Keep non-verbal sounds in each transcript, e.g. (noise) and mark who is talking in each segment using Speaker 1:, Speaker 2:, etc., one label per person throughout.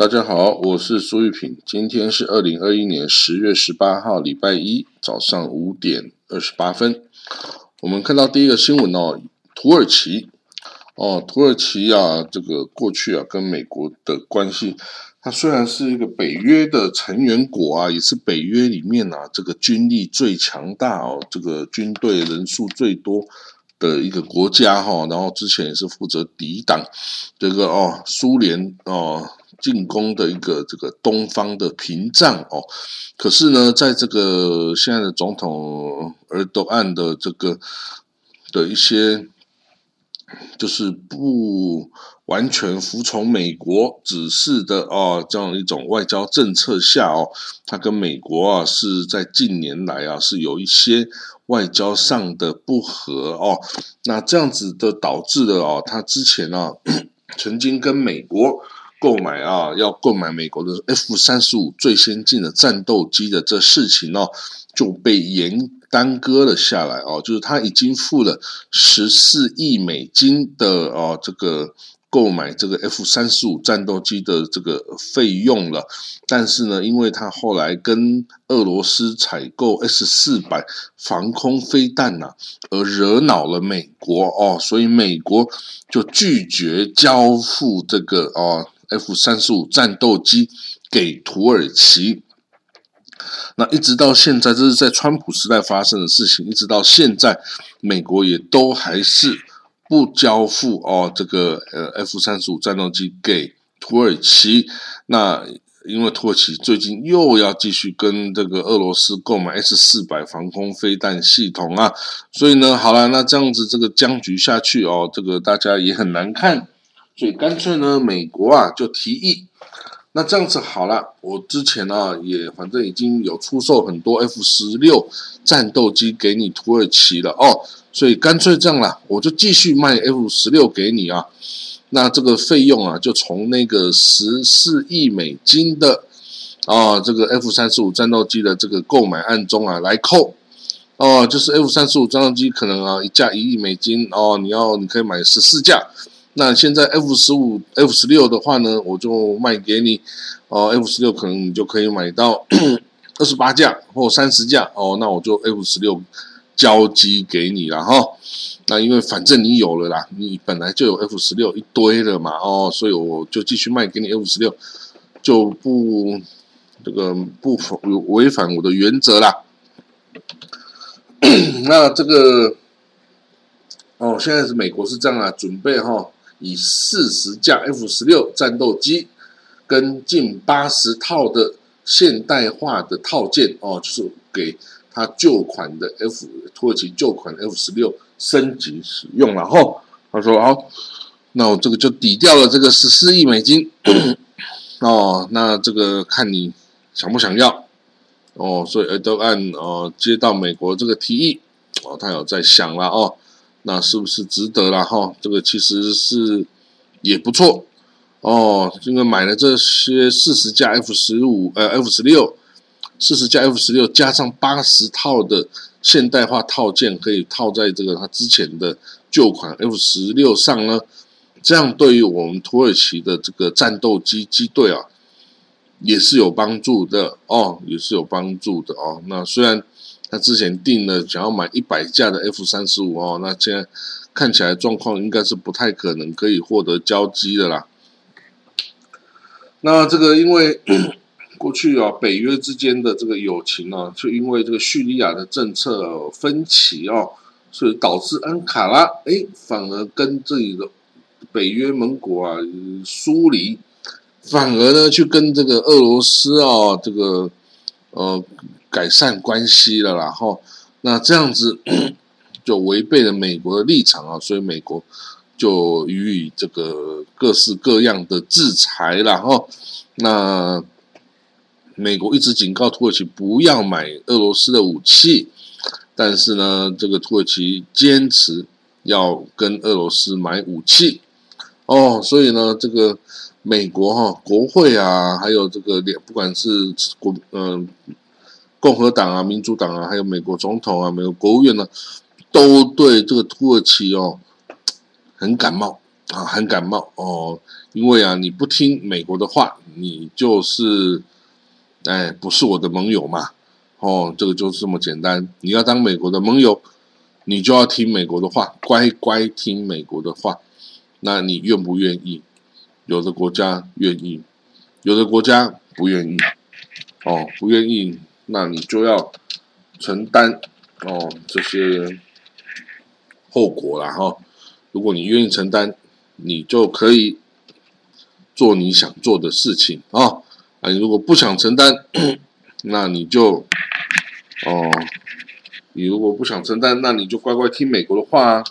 Speaker 1: 大家好，我是苏玉平。今天是二零二一年十月十八号，礼拜一早上五点二十八分。我们看到第一个新闻哦，土耳其哦，土耳其啊，这个过去啊跟美国的关系，它虽然是一个北约的成员国啊，也是北约里面啊这个军力最强大哦，这个军队人数最多的一个国家哈。然后之前也是负责抵挡这个哦苏联哦。进攻的一个这个东方的屏障哦，可是呢，在这个现在的总统尔多安的这个的一些，就是不完全服从美国指示的哦，这样一种外交政策下哦，他跟美国啊是在近年来啊是有一些外交上的不和哦，那这样子的导致的哦，他之前啊曾经跟美国。购买啊，要购买美国的 F 三十五最先进的战斗机的这事情哦，就被延耽搁了下来哦。就是他已经付了十四亿美金的哦，这个购买这个 F 三十五战斗机的这个费用了。但是呢，因为他后来跟俄罗斯采购 S 四百防空飞弹呐，而惹恼了美国哦，所以美国就拒绝交付这个哦。F 三十五战斗机给土耳其，那一直到现在，这是在川普时代发生的事情。一直到现在，美国也都还是不交付哦，这个呃 F 三十五战斗机给土耳其。那因为土耳其最近又要继续跟这个俄罗斯购买 S 四百防空飞弹系统啊，所以呢，好了，那这样子这个僵局下去哦，这个大家也很难看。所以干脆呢，美国啊就提议，那这样子好了，我之前呢也反正已经有出售很多 F 十六战斗机给你土耳其了哦，所以干脆这样啦，我就继续卖 F 十六给你啊，那这个费用啊就从那个十四亿美金的啊这个 F 三十五战斗机的这个购买案中啊来扣哦，就是 F 三十五战斗机可能啊一架一亿美金哦，你要你可以买十四架。那现在 F 十五、F 十六的话呢，我就卖给你哦。F 十六可能你就可以买到 (clears throat) 二十八架或三十架哦。那我就 F 十六交机给你了哈。那因为反正你有了啦，你本来就有 F 十六一堆了嘛哦，所以我就继续卖给你 F 十六，就不这个不违反我的原则啦。(clears throat) 那这个哦，现在是美国是这样啊，准备哈。以四十架 F 十六战斗机跟近八十套的现代化的套件哦，就是给他旧款的 F 土耳其旧款 F 十六升级使用了哈。他说好，那我这个就抵掉了这个十四亿美金 (coughs) 哦。那这个看你想不想要哦。所以埃德安哦接到美国这个提议哦，他有在想了哦。那是不是值得了哈？这个其实是也不错哦。因为买了这些四十架 F 十五呃 F 十六，四十架 F 十六加上八十套的现代化套件，可以套在这个他之前的旧款 F 十六上呢。这样对于我们土耳其的这个战斗机机队啊，也是有帮助的哦，也是有帮助的哦。那虽然。他之前定了想要买一百架的 F 三十五哦，那现在看起来状况应该是不太可能可以获得交机的啦。那这个因为 (clears throat) 过去啊，北约之间的这个友情啊，就因为这个叙利亚的政策分歧哦，所以导致安卡拉哎反而跟这里的北约盟国啊疏离，反而呢去跟这个俄罗斯啊这个呃。改善关系了，然后那这样子 (coughs) 就违背了美国的立场啊，所以美国就予以这个各式各样的制裁了哈。那美国一直警告土耳其不要买俄罗斯的武器，但是呢，这个土耳其坚持要跟俄罗斯买武器哦，所以呢，这个美国哈国会啊，还有这个不管是国嗯。共和党啊，民主党啊，还有美国总统啊，美国国务院呢，都对这个土耳其哦很感冒啊很感冒哦，因为啊你不听美国的话，你就是哎不是我的盟友嘛，哦，这个就是这么简单。你要当美国的盟友，你就要听美国的话，乖乖听美国的话。那你愿不愿意？有的国家愿意，有的国家不愿意。哦，不愿意，那你就要承担哦这些后果了哈。如果你愿意承担，你就可以做你想做的事情啊。啊，你如果不想承担，那你就哦，你如果不想承担，那你就乖乖听美国的话啊。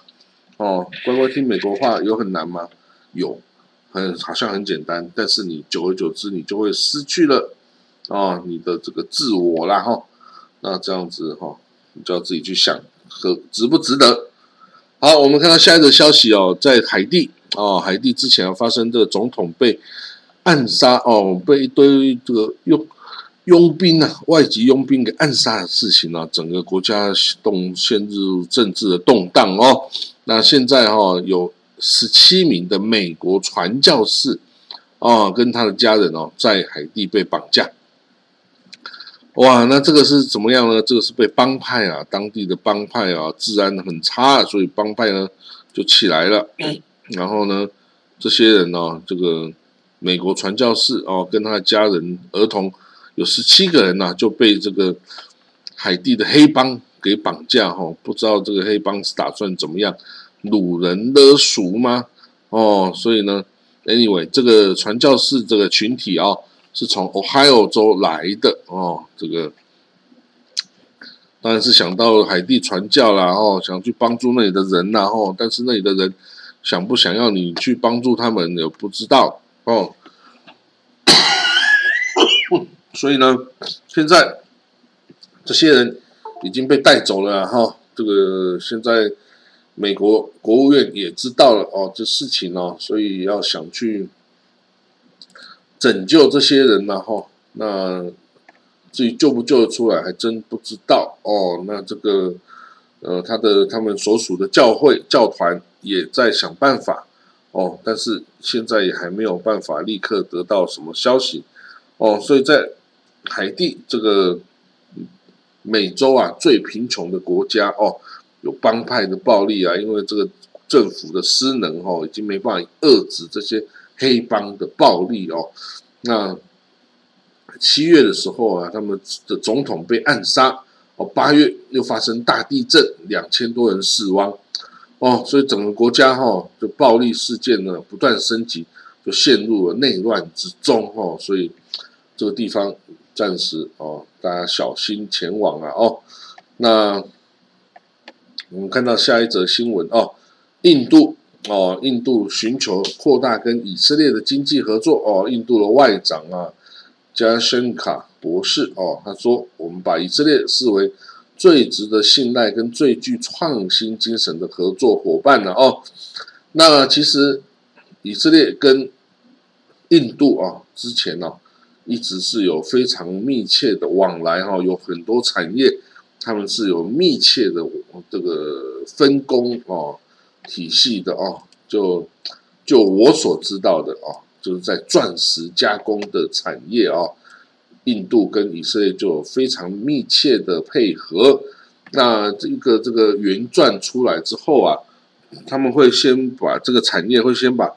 Speaker 1: 哦，乖乖听美国话有很难吗？有，很好像很简单，但是你久而久之，你就会失去了哦你的这个自我啦哈。那这样子哈，你就要自己去想和值不值得。好，我们看到下一个消息哦，在海地哦，海地之前发生的总统被暗杀哦，被一堆这个佣佣兵啊，外籍佣兵给暗杀的事情呢，整个国家动陷入政治的动荡哦。那现在哈有十七名的美国传教士啊，跟他的家人哦，在海地被绑架。哇，那这个是怎么样呢？这个是被帮派啊，当地的帮派啊，治安很差，所以帮派呢就起来了。然后呢，这些人呢，这个美国传教士哦，跟他的家人、儿童有十七个人呢，就被这个海地的黑帮给绑架哈。不知道这个黑帮是打算怎么样？掳人勒赎吗？哦，所以呢，anyway，这个传教士这个群体啊，是从 Ohio 州来的哦。这个当然是想到海地传教啦，哦，想去帮助那里的人啦，哦，但是那里的人想不想要你去帮助他们，也不知道哦。(coughs) 所以呢，现在这些人已经被带走了哈。这个现在。美国国务院也知道了哦，这事情哦，所以要想去拯救这些人嘛，哈，那至于救不救得出来，还真不知道哦。那这个呃，他的他们所属的教会教团也在想办法哦，但是现在也还没有办法立刻得到什么消息哦。所以在海地这个美洲啊最贫穷的国家哦。有帮派的暴力啊，因为这个政府的失能哦，已经没办法遏制这些黑帮的暴力哦。那七月的时候啊，他们的总统被暗杀哦，八月又发生大地震，两千多人死亡哦，所以整个国家哈，就暴力事件呢不断升级，就陷入了内乱之中哦。所以这个地方暂时哦，大家小心前往啊哦。那。我们看到下一则新闻哦，印度哦，印度寻求扩大跟以色列的经济合作哦，印度的外长啊，加申卡博士哦，他说我们把以色列视为最值得信赖跟最具创新精神的合作伙伴了哦。那其实以色列跟印度啊，之前呢一直是有非常密切的往来哈，有很多产业。他们是有密切的这个分工哦体系的哦，就就我所知道的哦，就是在钻石加工的产业哦，印度跟以色列就非常密切的配合。那这个这个原钻出来之后啊，他们会先把这个产业会先把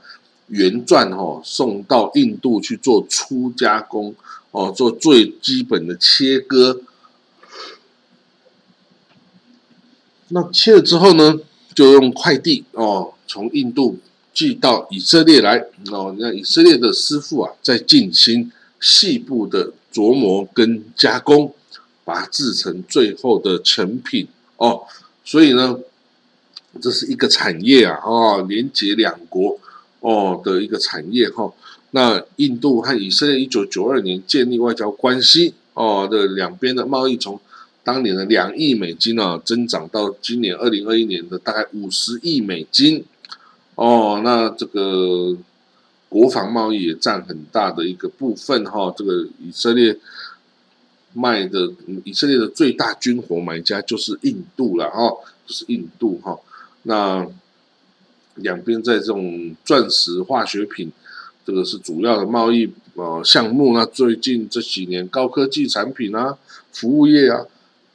Speaker 1: 原钻哦送到印度去做初加工哦，做最基本的切割。那切了之后呢，就用快递哦，从印度寄到以色列来哦。那以色列的师傅啊，在进行细部的琢磨跟加工，把它制成最后的成品哦。所以呢，这是一个产业啊，哦，连接两国哦的一个产业哈。那印度和以色列一九九二年建立外交关系哦的两边的贸易从。当年的两亿美金呢，增长到今年二零二一年的大概五十亿美金，哦，那这个国防贸易也占很大的一个部分哈。这个以色列卖的以色列的最大军火买家就是印度了哈，就是印度哈。那两边在这种钻石、化学品，这个是主要的贸易呃项目。那最近这几年，高科技产品啊、服务业啊、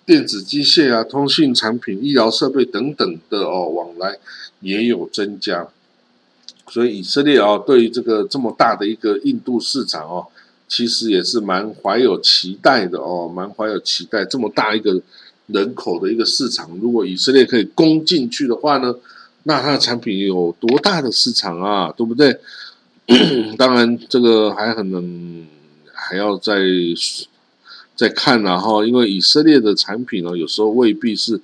Speaker 1: 电子机械啊、通信产品、医疗设备等等的哦往来也有增加。所以以色列啊，对于这个这么大的一个印度市场哦，其实也是蛮怀有期待的哦，蛮怀有期待。这么大一个人口的一个市场，如果以色列可以攻进去的话呢，那它的产品有多大的市场啊？对不对？(coughs) 当然，这个还可能还要再再看然后，因为以色列的产品呢，有时候未必是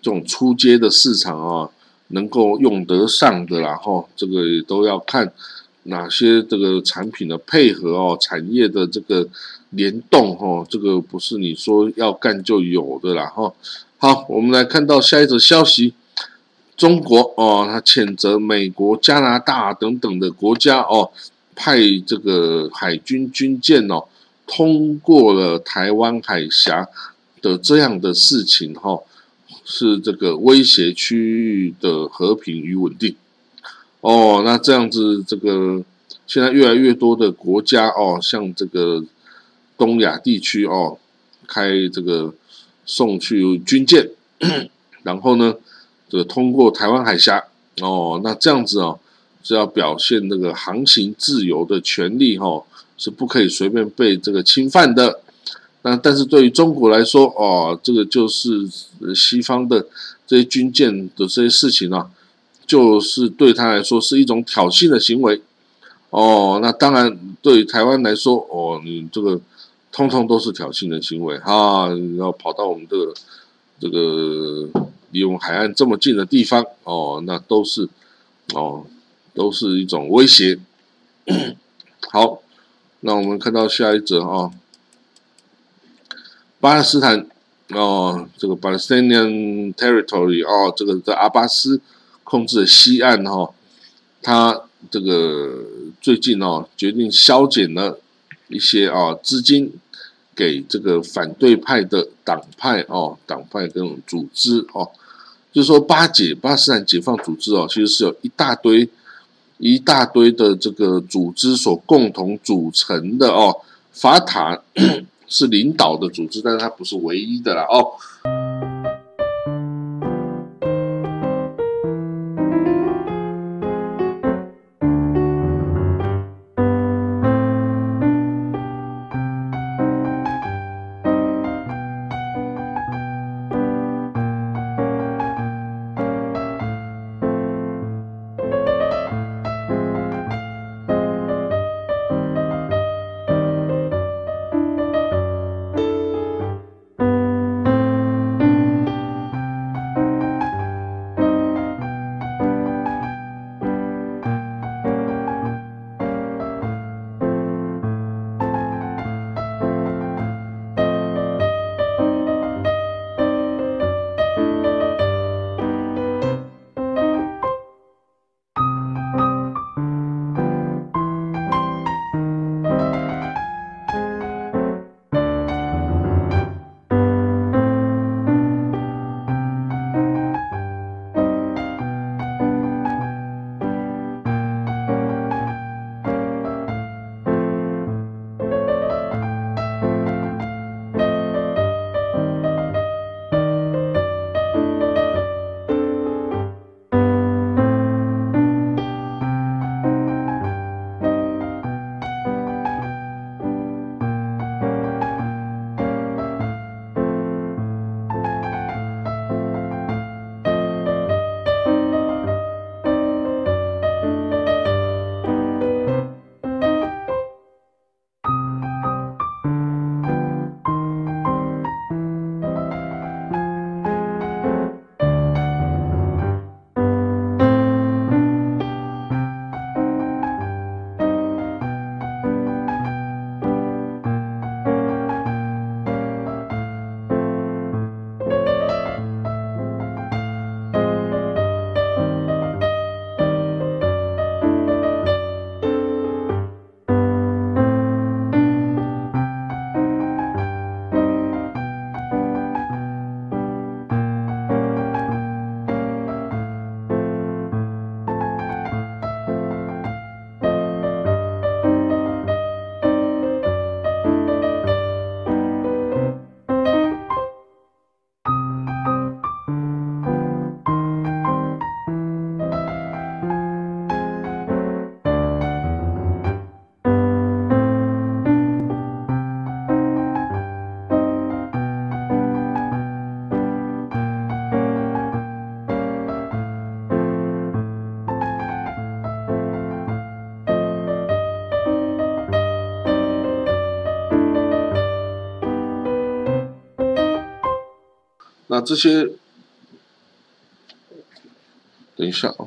Speaker 1: 这种出街的市场啊。能够用得上的，然后这个也都要看哪些这个产品的配合哦，产业的这个联动哦，这个不是你说要干就有的啦哈。好，我们来看到下一则消息，中国哦，他谴责美国、加拿大等等的国家哦，派这个海军军舰哦，通过了台湾海峡的这样的事情哈。是这个威胁区域的和平与稳定哦，那这样子，这个现在越来越多的国家哦，像这个东亚地区哦，开这个送去军舰，(clears throat) 然后呢，这个通过台湾海峡哦，那这样子哦，是要表现那个航行自由的权利哈，是不可以随便被这个侵犯的。那但是对于中国来说，哦，这个就是西方的这些军舰的这些事情啊，就是对他来说是一种挑衅的行为。哦，那当然对台湾来说，哦，你这个通通都是挑衅的行为哈，要跑到我们这个这个离我们海岸这么近的地方，哦，那都是哦，都是一种威胁。(coughs) 好，那我们看到下一则啊。巴勒斯坦哦，这个 Palestinian territory 哦，这个在阿巴斯控制的西岸哈，他这个最近哦决定削减了一些啊资金给这个反对派的党派哦，党派跟组织哦，就是说巴解巴勒斯坦解放组织哦，其实是有一大堆一大堆的这个组织所共同组成的哦，法塔。(coughs) 是领导的组织，但是它不是唯一的了哦。这些，等一下啊。